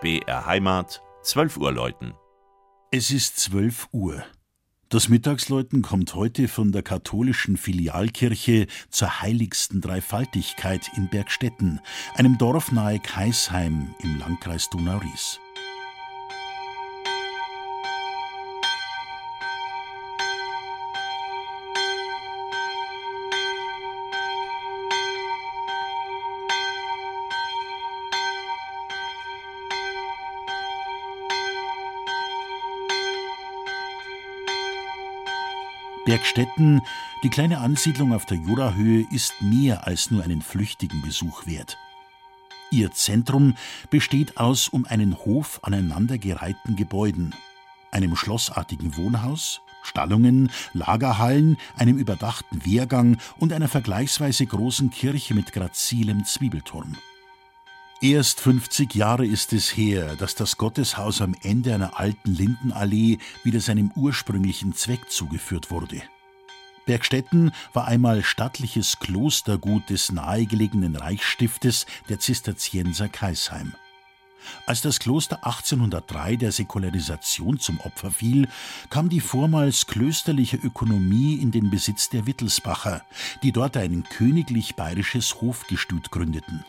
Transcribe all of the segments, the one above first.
BR Heimat, 12 Uhr läuten. Es ist 12 Uhr. Das Mittagsläuten kommt heute von der katholischen Filialkirche zur heiligsten Dreifaltigkeit in Bergstetten, einem Dorf nahe Kaisheim im Landkreis Donau-Ries. Bergstetten, die kleine Ansiedlung auf der Jurahöhe, ist mehr als nur einen flüchtigen Besuch wert. Ihr Zentrum besteht aus um einen Hof aneinandergereihten Gebäuden, einem schlossartigen Wohnhaus, Stallungen, Lagerhallen, einem überdachten Wehrgang und einer vergleichsweise großen Kirche mit grazilem Zwiebelturm. Erst 50 Jahre ist es her, dass das Gotteshaus am Ende einer alten Lindenallee wieder seinem ursprünglichen Zweck zugeführt wurde. Bergstetten war einmal stattliches Klostergut des nahegelegenen Reichsstiftes der Zisterzienser Kaisheim. Als das Kloster 1803 der Säkularisation zum Opfer fiel, kam die vormals klösterliche Ökonomie in den Besitz der Wittelsbacher, die dort ein königlich bayerisches Hofgestüt gründeten.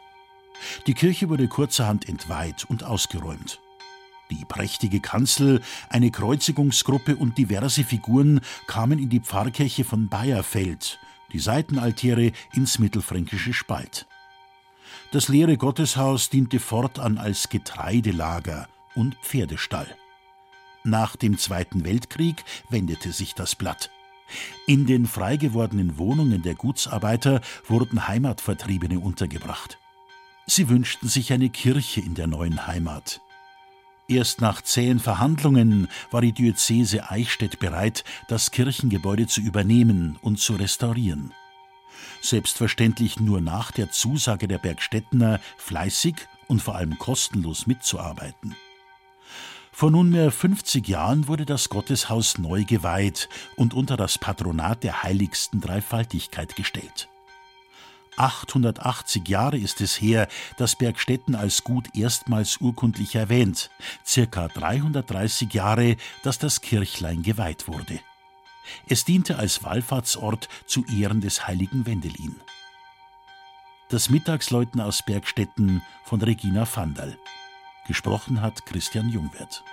Die Kirche wurde kurzerhand entweiht und ausgeräumt. Die prächtige Kanzel, eine Kreuzigungsgruppe und diverse Figuren kamen in die Pfarrkirche von Bayerfeld, die Seitenaltäre ins mittelfränkische Spalt. Das leere Gotteshaus diente fortan als Getreidelager und Pferdestall. Nach dem Zweiten Weltkrieg wendete sich das Blatt. In den frei gewordenen Wohnungen der Gutsarbeiter wurden Heimatvertriebene untergebracht. Sie wünschten sich eine Kirche in der neuen Heimat. Erst nach zähen Verhandlungen war die Diözese Eichstätt bereit, das Kirchengebäude zu übernehmen und zu restaurieren. Selbstverständlich nur nach der Zusage der Bergstettener, fleißig und vor allem kostenlos mitzuarbeiten. Vor nunmehr 50 Jahren wurde das Gotteshaus neu geweiht und unter das Patronat der heiligsten Dreifaltigkeit gestellt. 880 Jahre ist es her, dass Bergstetten als Gut erstmals urkundlich erwähnt, circa 330 Jahre, dass das Kirchlein geweiht wurde. Es diente als Wallfahrtsort zu Ehren des heiligen Wendelin. Das Mittagsläuten aus Bergstetten von Regina Vandal. Gesprochen hat Christian Jungwirth.